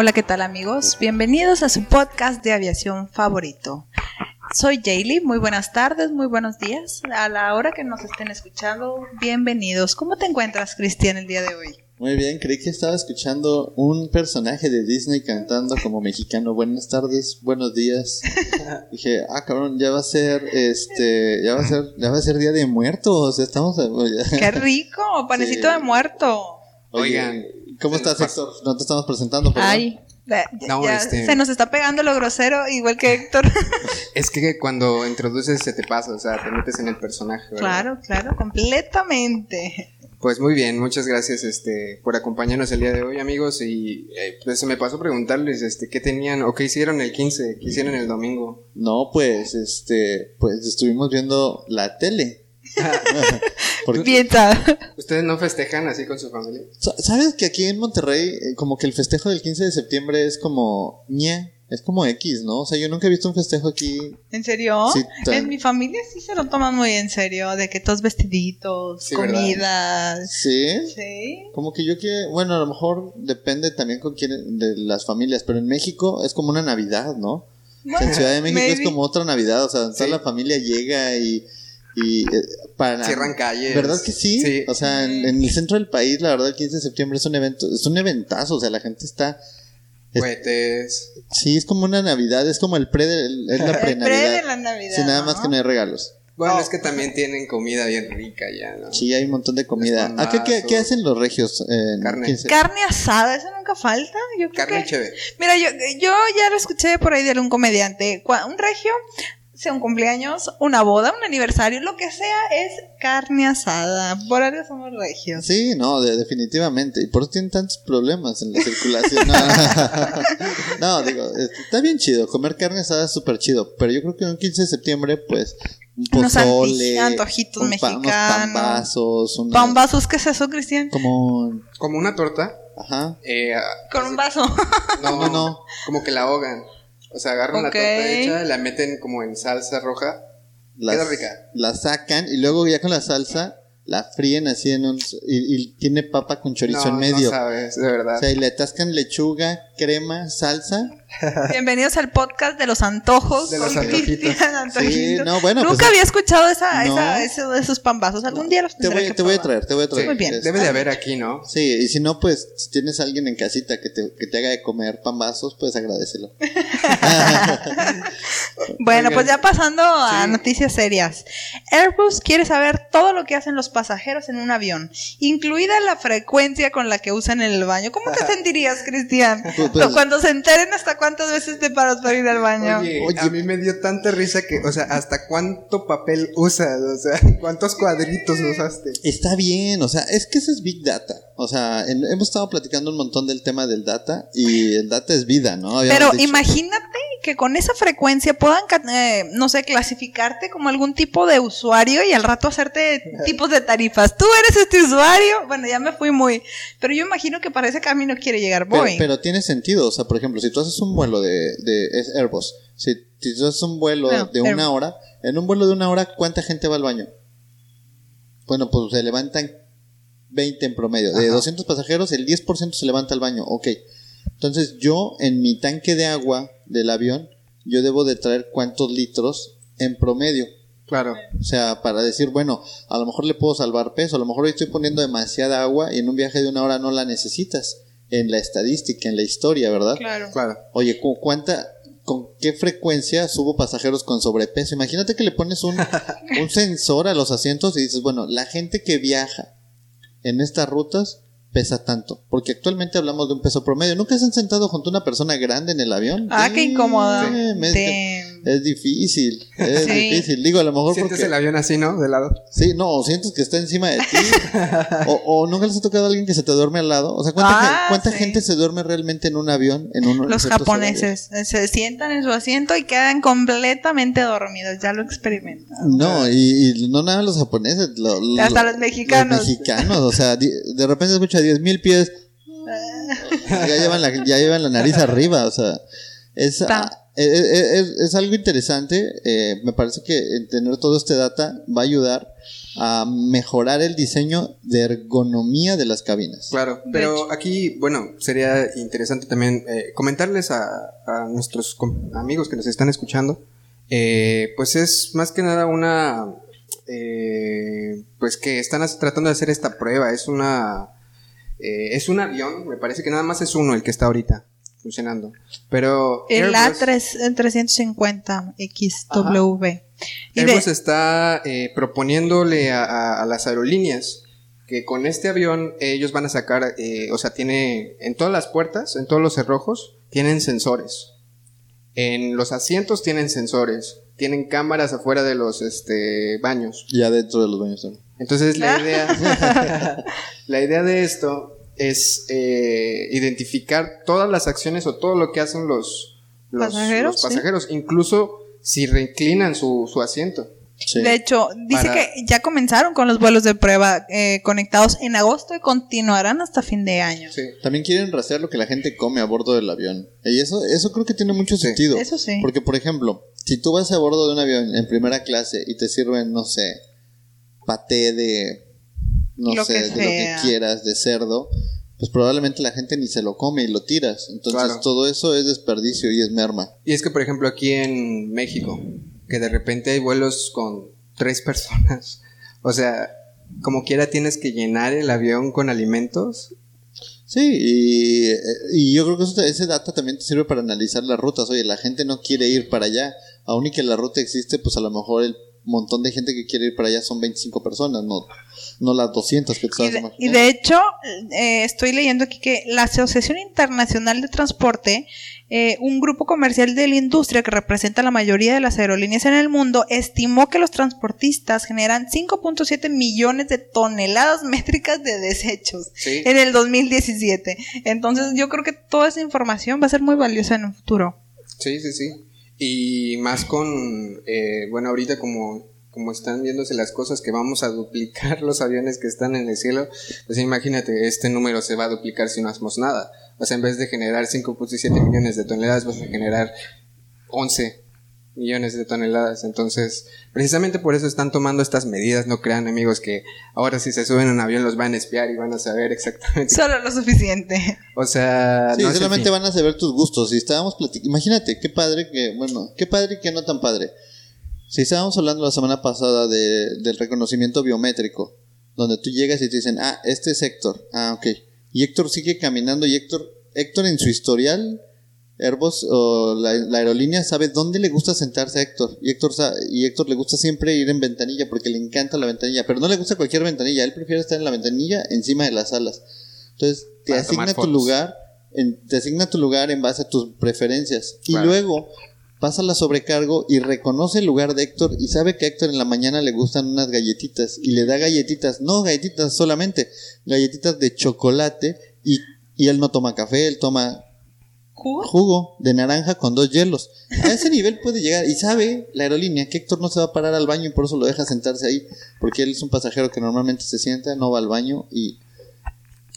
Hola, ¿qué tal amigos? Bienvenidos a su podcast de aviación favorito. Soy Jaylee, muy buenas tardes, muy buenos días. A la hora que nos estén escuchando, bienvenidos. ¿Cómo te encuentras, Cristian, el día de hoy? Muy bien, creí que estaba escuchando un personaje de Disney cantando como mexicano. Buenas tardes, buenos días. Dije, ah, cabrón, ya va a ser, este, ya va a ser, ya va a ser Día de Muertos. Estamos, ¡Qué rico! Panecito Sí. de muerto. Oigan, ¿cómo estás, Héctor? No te estamos presentando, perdón. Ay, ya- No, ya este- se nos está pegando lo grosero, igual que Héctor. Es que cuando introduces se te pasa, o sea, te metes en el personaje. ¿verdad? claro, claro, completamente. Pues muy bien, muchas gracias este, por acompañarnos el día de hoy, amigos. Y eh, pues se me pasó preguntarles este, qué tenían o qué hicieron el 15, qué hicieron el domingo. No, pues, este, pues estuvimos viendo la tele. Piensa. ¿Ustedes no festejan así con su familia? Sa- ¿Sabes que aquí en Monterrey, eh, como que el festejo del 15 de septiembre es como ñe, es como X, ¿no? O sea, yo nunca he visto un festejo aquí. ¿En serio? Sí, tan- en mi familia sí se lo toman muy en serio, de que todos vestiditos, Sí, ¿verdad? comidas. ¿Sí? Sí. Como que yo que, bueno, a lo mejor depende también con quién, de las familias, pero en México es como una Navidad, ¿no? O sea, en Ciudad de México es como otra Navidad, o sea, toda Sí. la familia llega y, y eh, para... Cierran calles. ¿Verdad que sí? Sí. O sea, en, en el centro del país, la verdad, el 15 de septiembre es un evento, es un eventazo, o sea, la gente está... es- Cohetes. sí, es como una Navidad, es como el pre de, es la El pre pre-Navidad. de la Navidad. Sí, nada ¿no? más que no hay regalos. Bueno, Oh. es que también tienen comida bien rica ya, ¿no? Sí, hay un montón de comida. ¿A qué, qué, qué bombazos. hacen los regios? en Carne. 15? Carne asada, eso nunca falta. Yo creo Carne que- chévere. Mira, yo, yo ya lo escuché por ahí de algún comediante. Un regio, sea un cumpleaños, una boda, un aniversario, lo que sea, es carne asada. Por algo somos regios. Sí, no, de- definitivamente. Y por eso tienen tantos problemas en la circulación. No, No, digo, este, está bien chido. Comer carne asada es súper chido. Pero yo creo que un 15 de septiembre, pues, un Unos pozole. anti- antojitos un pa- unos pambazos. Una, ¿Pambazos qué es eso, Cristian? Como. Como una torta. Ajá. eh, Con un vaso. no, No, no. Como que la ahogan. O sea, agarran Ok. la torta hecha, la meten como en salsa roja. Las- Queda rica. La sacan y luego ya con la salsa la fríen así en un. Y, y tiene papa con chorizo no, en medio. No sabes, de verdad. o sea, y le atascan lechuga, crema, salsa. Bienvenidos al podcast de los antojos. De los con antojitos. Sí, no, bueno, Nunca pues- había escuchado esa, No. esa, eso- esos pambazos. Algún día los Te voy, que te voy a traer, te voy a traer. Muy bien. Este, Debe de haber aquí, ¿no? Sí, y si no, pues si tienes a alguien en casita que te, que te haga de comer pambazos, pues agradecelo. Bueno, pues ya pasando a Sí. noticias serias. Airbus quiere saber todo lo que hacen los pasajeros en un avión, incluida la frecuencia con la que usan el baño. ¿Cómo te sentirías, Cristian? Pues, pues- Cuando se enteren hasta cuántas veces te paras para ir al baño. Oye, Oye. a mí me dio tanta risa que, o sea, ¿hasta cuánto papel usas? O sea, ¿cuántos cuadritos usaste? Está bien, o sea, es que eso es Big Data. O sea, en- hemos estado platicando un montón del tema del data y el data es vida, ¿no? Habíamos Pero dicho- imagínate que con esa frecuencia puedan, eh, no sé, clasificarte como algún tipo de usuario y al rato hacerte tipos de tarifas. Tú eres este usuario. Bueno, ya me fui muy. Pero yo imagino que para ese camino quiere llegar Pero, Boeing. pero tiene sentido, o sea, por ejemplo, si tú haces un vuelo de, de es Airbus, si, si tú haces un vuelo No, de Airbus. una hora, en un vuelo de una hora, ¿cuánta gente va al baño? Bueno, pues se levantan 20 en promedio. De Ajá. 200 pasajeros, el 10% se levanta al baño. Ok. Entonces yo, en mi tanque de agua del avión, yo debo de traer cuántos litros en promedio. Claro. O sea, para decir, bueno, a lo mejor le puedo salvar peso, a lo mejor hoy estoy poniendo demasiada agua y en un viaje de una hora no la necesitas. En la estadística, en la historia, ¿verdad? Claro. Claro. Oye, ¿cu- ¿cuánta, con qué frecuencia subo pasajeros con sobrepeso? Imagínate que le pones un, un sensor a los asientos y dices, bueno, la gente que viaja en estas rutas pesa tanto. Porque actualmente hablamos de un peso promedio. ¿Nunca se han sentado junto a una persona grande en el avión? Ah, qué me- Damn. Es difícil, es Sí. difícil. Digo, a lo mejor Sientes porque... el avión así, ¿no? De lado. Sí, no, o sientes que está encima de ti. o, o nunca les ha tocado a alguien que se te duerme al lado. O sea, ¿cuánta, Ah, cuánta sí. gente se duerme realmente en un avión? En un, Los japoneses se sientan en su asiento y quedan completamente dormidos. Ya lo experimentan. No, y, y no nada los japoneses. lo- lo- Hasta los mexicanos. Los mexicanos, o sea, de repente escucha 10 mil pies. ya, llevan la, ya llevan la nariz arriba, o sea. Es, Está. Ah, es, es- es- algo interesante. eh, me parece que tener todo este data va a ayudar a mejorar el diseño de ergonomía de las cabinas. Claro, pero aquí, bueno, sería interesante también eh, comentarles a, a nuestros amigos que nos están escuchando, eh, pues es más que nada una, eh, pues que están tratando de hacer esta prueba, es una, eh, es un avión, me parece que nada más es uno el que está ahorita funcionando, pero El Airbus- A350 XW. Y de- Airbus está eh, proponiéndole a, a- a las aerolíneas que con este avión ellos van a sacar, eh, o sea, tiene en todas las puertas, en todos los cerrojos, tienen sensores. En los asientos tienen sensores. Tienen cámaras afuera de los este, baños. Ya dentro de los baños también. Entonces la idea, la idea de esto es eh, identificar todas las acciones o todo lo que hacen los, los Pasajeros, los sí. pasajeros, incluso si reinclinan su, su asiento. Sí. De hecho, dice Para- que ya comenzaron con los vuelos de prueba eh, conectados en agosto y continuarán hasta fin de año. Sí. También quieren rastrear lo que la gente come a bordo del avión. Y eso, eso creo que tiene mucho Sí. sentido. Eso sí. Porque, por ejemplo, si tú vas a bordo de un avión en primera clase y te sirven, no sé, paté de, no Lo sé, que de lo que quieras, de cerdo, pues probablemente la gente ni se lo come y lo tiras. Entonces Claro. todo eso es desperdicio y es merma. Y es que, por ejemplo, aquí en México, que de repente hay vuelos con tres personas, o sea, como quiera tienes que llenar el avión con alimentos. Sí, y, y yo creo que eso- ese data también te sirve para analizar las rutas. Oye, la gente no quiere ir para allá. Aún y que la ruta existe, pues a lo mejor el montón de gente que quiere ir para allá son 25 personas, no, no las 200 que Y de, y imaginando. de hecho, eh, estoy leyendo aquí que la Asociación Internacional de Transporte, eh, un grupo comercial de la industria que representa la mayoría de las aerolíneas en el mundo, estimó que los transportistas generan 5.7 millones de toneladas métricas de desechos Sí. en el 2017. Entonces yo creo que toda esa información va a ser muy valiosa en un futuro. Sí, sí, sí. Y más con, eh, bueno, ahorita como, como están viéndose las cosas que vamos a duplicar los aviones que están en el cielo, pues imagínate, este número se va a duplicar si no hacemos nada. O sea, en vez de generar 5.7 millones de toneladas, vas a generar 11 millones de toneladas. Entonces, precisamente por eso están tomando estas medidas. No crean, amigos, que ahora si se suben a un avión los van a espiar y van a saber exactamente. Solo lo suficiente. O sea, Sí, no solamente van a saber tus gustos. Si estábamos platicando, imagínate, qué padre que, bueno, qué padre y qué no tan padre. Si estábamos hablando la semana pasada de, del reconocimiento biométrico, donde tú llegas y te dicen, ah, este es Héctor. Ah, ok. Y Héctor sigue caminando y Héctor, Héctor en su historial, Airbus o la, la aerolínea sabe dónde le gusta sentarse a Héctor. Y Héctor, y Héctor le gusta siempre ir en ventanilla porque le encanta la ventanilla, pero no le gusta cualquier ventanilla. Él prefiere estar en la ventanilla encima de las alas. Entonces, te Para asigna tu lugar en- te asigna tu lugar en base a tus preferencias. Y luego pasa la sobrecargo y reconoce el lugar de Héctor y sabe que a Héctor en la mañana le gustan unas galletitas y le da galletitas, no galletitas solamente, galletitas de chocolate y, y él no toma café, él toma ¿Jugo? jugo de naranja con dos hielos. A ese nivel puede llegar y sabe la aerolínea que Héctor no se va a parar al baño y por eso lo deja sentarse ahí, porque él es un pasajero que normalmente se sienta, no va al baño y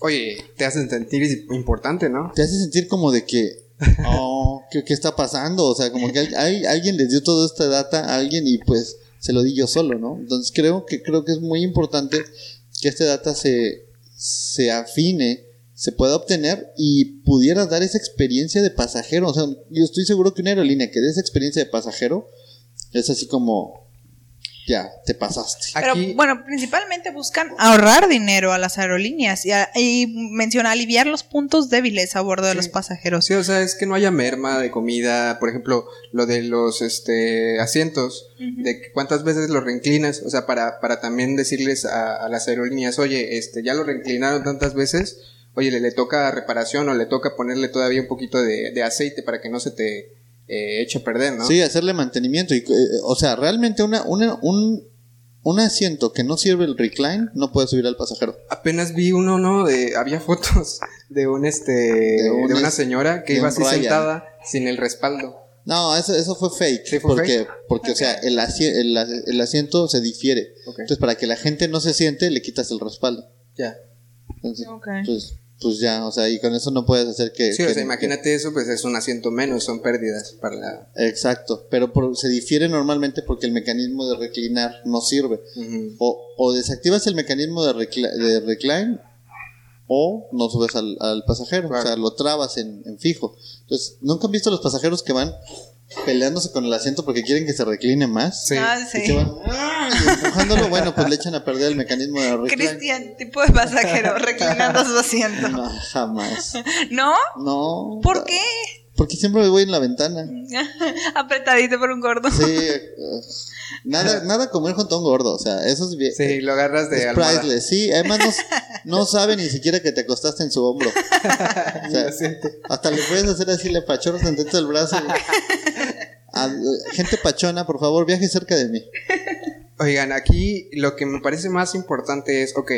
Oye, te hacen sentir importante, ¿no? te hace sentir como de que, oh, ¿qué, qué está pasando? O sea, como que hay- alguien les dio toda esta data a alguien y pues se lo di yo solo, ¿no? Entonces creo que, creo que es muy importante que este data se, se afine, se pueda obtener y pudiera dar esa experiencia de pasajero. O sea, yo estoy seguro que una aerolínea que dé esa experiencia de pasajero es así como, ya, te pasaste. Pero Aquí- bueno, principalmente buscan ahorrar dinero a las aerolíneas y, a- y menciona aliviar los puntos débiles a bordo de los pasajeros. Sí, o sea, es que no haya merma de comida, por ejemplo, lo de los este asientos, de que cuántas veces los reinclinas, o sea, para, para también decirles a, a las aerolíneas, oye, este, ya lo reinclinaron tantas veces, oye, le, le toca reparación o le toca ponerle todavía un poquito de, de aceite para que no se te eh, eche a perder, ¿no? Sí, hacerle mantenimiento. Y, eh, o sea, realmente una, una, un, un asiento que no sirve el recline no puede subir al pasajero. Apenas vi uno, ¿no? De, había fotos de un este de, un una señora que de iba así Ryan. sentada sin el respaldo. No, eso, eso fue fake. Sí, fue porque, fake. porque o sea, el, asi- el, as- el asiento se difiere. Ok. Entonces, para que la gente no se siente, le quitas el respaldo. Ya. Entonces, Ok. pues, pues ya, o sea, y con eso no puedes hacer que... Sí, o que- sea, imagínate eso, pues es un asiento menos, son pérdidas para la Exacto, pero por- se difiere normalmente porque el mecanismo de reclinar no sirve. O, o desactivas el mecanismo de, recla- de recline o no subes al, al pasajero, Claro. o sea, lo trabas en, en fijo. Entonces, ¿nunca han visto los pasajeros que van peleándose con el asiento porque quieren que se recline más? Sí. Ah, Y sí. que van ¡ah! Y empujándolo, bueno, pues le echan a perder el mecanismo de recline. Cristian, tipo de pasajero, reclinando su asiento. No, jamás. ¿No? No. ¿Por qué? Porque siempre voy en la ventana. Apretadito por un gordo. Sí. uh, nada, nada comer junto a un gordo, o sea, eso es bien. Sí, lo agarras de priceless, sí. Además, no, no sabe ni siquiera que te acostaste en su hombro. O sea, hasta le puedes hacer así, le pachorras dentro del brazo. A- gente pachona, por favor, viaje cerca de mí. Oigan, aquí lo que me parece más importante es, ok,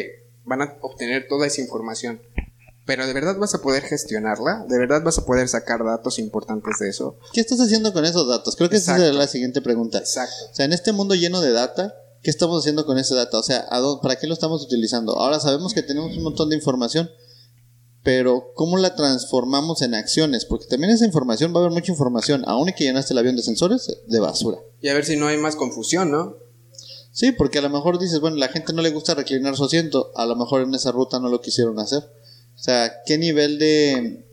van a obtener toda esa información, pero ¿de verdad vas a poder gestionarla? ¿De verdad vas a poder sacar datos importantes de eso? ¿Qué estás haciendo con esos datos? Creo que esa es la siguiente pregunta. Exacto. O sea, en este mundo lleno de data, ¿qué estamos haciendo con ese data? O sea, ¿a dónde- ¿para qué lo estamos utilizando? Ahora sabemos que tenemos un montón de información, pero ¿cómo la transformamos en acciones? Porque también esa información va a haber mucha información, aún y que llenaste el avión de sensores, de basura. Y a ver si no hay más confusión, ¿no? Sí, porque a lo mejor dices, bueno, la gente no le gusta reclinar su asiento, a lo mejor en esa ruta no lo quisieron hacer. O sea, ¿qué nivel de,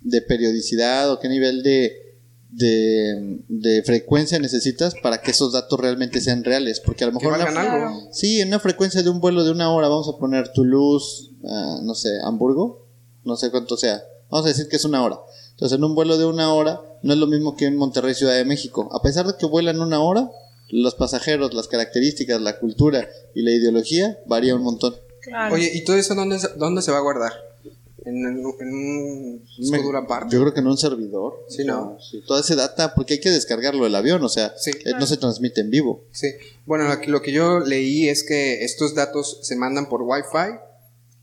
de periodicidad o qué nivel de, de, de frecuencia necesitas para que esos datos realmente sean reales? Porque a lo mejor... una- algo. Sí, en una frecuencia de un vuelo de una hora vamos a poner Toulouse, ah, no sé, Hamburgo, no sé cuánto sea. Vamos a decir que es una hora. Entonces, en un vuelo de una hora no es lo mismo que en Monterrey, Ciudad de México. A pesar de que vuelan una hora, los pasajeros, las características, la cultura y la ideología varía un montón. Claro. Oye, ¿y todo eso dónde, se- dónde se va a guardar? ¿En, en un disco Me- duro aparte? Yo creo que en un servidor. Sí, ¿no? Sí, toda esa data, porque hay que descargarlo del avión, o sea, Sí. eh, no se transmite en vivo. Sí. Bueno, lo que, lo que yo leí es que estos datos se mandan por Wi-Fi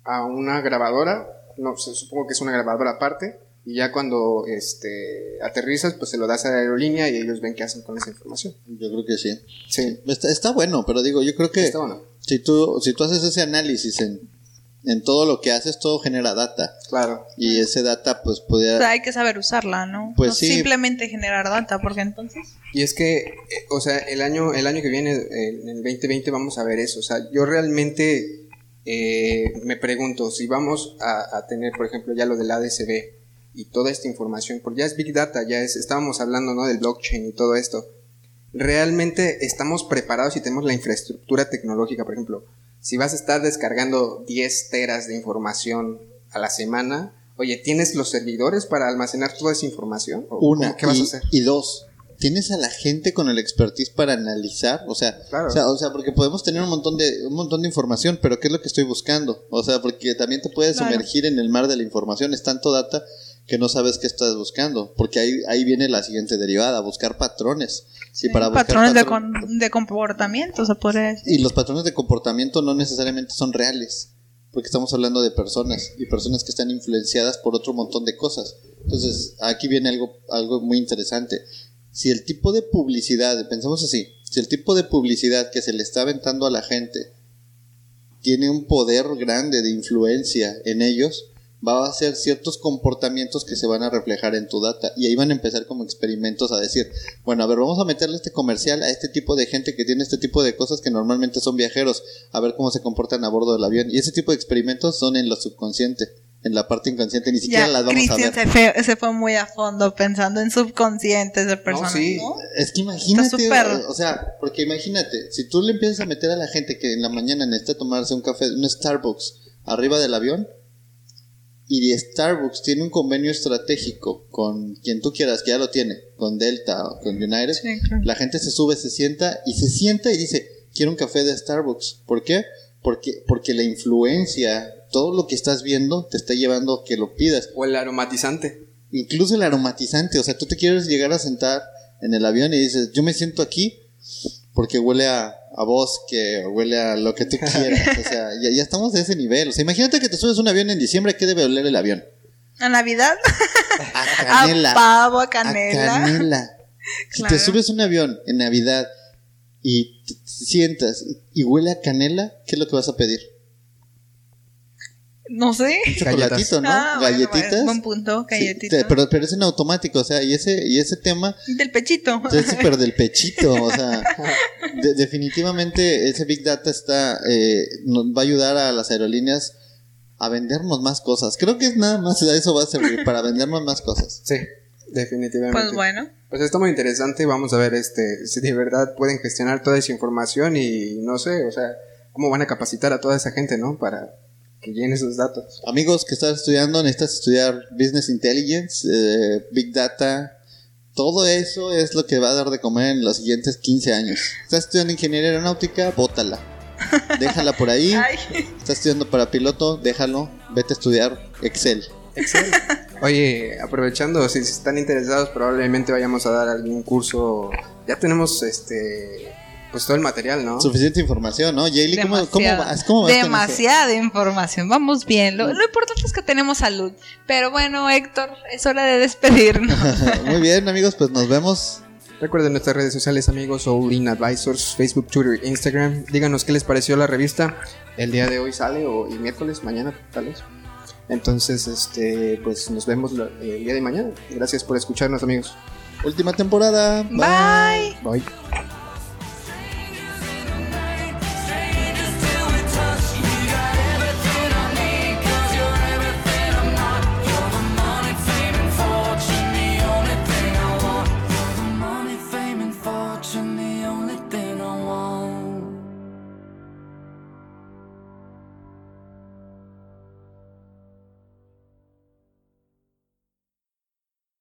a una grabadora. No, se- supongo que es una grabadora aparte. Y ya cuando este, aterrizas, pues se lo das a la aerolínea y ellos ven qué hacen con esa información. Yo creo que sí. Sí. Está, está bueno, pero digo, yo creo que Está bueno. si tú, si tú haces ese análisis en, en todo lo que haces, todo genera data. Claro. Y ese data, pues, O podría... sea, hay que saber usarla, ¿no? Pues no sí. simplemente generar data, porque entonces. Y es que, eh, o sea, el año, el año que viene, en el 2020, vamos a ver eso. O sea, yo realmente eh, me pregunto si vamos a, a tener, por ejemplo, ya lo del ADCB y toda esta información, porque ya es Big Data, ya es, estábamos hablando, ¿no? Del blockchain y todo esto. Realmente estamos preparados y tenemos la infraestructura tecnológica, por ejemplo, si vas a estar descargando 10 teras de información a la semana, oye, ¿tienes los servidores para almacenar toda esa información? ¿O Una. ¿Qué vas y, a hacer? y dos, ¿tienes a la gente con el expertise para analizar? O sea, Claro. o sea, o sea, porque podemos tener un montón de un montón de información, pero ¿qué es lo que estoy buscando? O sea, porque también te puedes Claro. sumergir en el mar de la información, es tanto data que no sabes qué estás buscando, porque ahí ahí viene la siguiente derivada, buscar patrones. y para buscar patrones de, con- de comportamiento, se podría decir. y los patrones de comportamiento no necesariamente son reales, porque estamos hablando de personas y personas que están influenciadas por otro montón de cosas. Entonces, aquí viene algo, algo muy interesante. Si el tipo de publicidad, pensamos así, si el tipo de publicidad que se le está aventando a la gente tiene un poder grande de influencia en ellos, va a hacer ciertos comportamientos que se van a reflejar en tu data y ahí van a empezar como experimentos a decir, bueno, a ver, vamos a meterle este comercial a este tipo de gente que tiene este tipo de cosas que normalmente son viajeros, a ver cómo se comportan a bordo del avión y ese tipo de experimentos son en lo subconsciente. en la parte inconsciente, ni siquiera Ya, las vamos a ver. se fue, se fue muy a fondo pensando en subconscientes de personas, sí. ¿no? Es que imagínate, o, o sea, porque imagínate, si tú le empiezas a meter a la gente que en la mañana necesita tomarse un café, un Starbucks arriba del avión, y Starbucks tiene un convenio estratégico con quien tú quieras, que ya lo tiene, con Delta o con United, Sí, claro. la gente se sube, se sienta y se sienta y dice, quiero un café de Starbucks. ¿Por qué? Porque, porque la influencia, todo lo que estás viendo te está llevando a que lo pidas. O el aromatizante. Incluso el aromatizante, o sea, tú te quieres llegar a sentar en el avión y dices, yo me siento aquí porque huele a, a bosque, o huele a lo que tú quieras. O sea, ya, ya estamos de ese nivel. O sea, imagínate que te subes un avión en diciembre, ¿qué debe oler el avión? A Navidad, A canela. a pavo, a A canela. canela. Si Claro. te subes a un avión en Navidad y te sientas y huele a canela, ¿qué es lo que vas a pedir? No sé. Chocolatito, ¿no? Ah, Galletitas. bueno, buen punto, Sí, galletitas. pero, pero es en automático, o sea, y ese, y ese tema Del pechito. es súper del pechito, o sea, de- definitivamente ese Big Data está, eh, nos va a ayudar a las aerolíneas a vendernos más cosas. Creo que es nada más, eso va a servir para vendernos más cosas. Sí, definitivamente. Pues bueno. Pues está muy interesante. Vamos a ver este si de verdad pueden gestionar toda esa información y no sé, o sea, cómo van a capacitar a toda esa gente, ¿no? Para que llene esos datos. Amigos que estás estudiando, necesitas estudiar Business Intelligence, eh, Big Data. Todo eso es lo que va a dar de comer en los siguientes 15 años. Estás estudiando ingeniería aeronáutica, bótala. Déjala por ahí. Ay, Estás estudiando para piloto, déjalo. Vete a estudiar Excel. Excel. Oye, aprovechando, si están interesados, probablemente vayamos a dar algún curso. Ya tenemos este pues todo el material, ¿no? Suficiente información, ¿no? Jaylee, ¿cómo, vas? Demasiada información. Vamos bien. Lo, lo importante es que tenemos salud. Pero bueno, Héctor, es hora de despedirnos. Muy bien, amigos, pues nos vemos. Recuerden nuestras redes sociales, amigos, All In Advisors, Facebook, Twitter, Instagram. Díganos qué les pareció la revista. El día de hoy sale o el miércoles, mañana, tal vez. Entonces, este, pues nos vemos lo- el día de mañana. Gracias por escucharnos, amigos. Última temporada. Bye. Bye.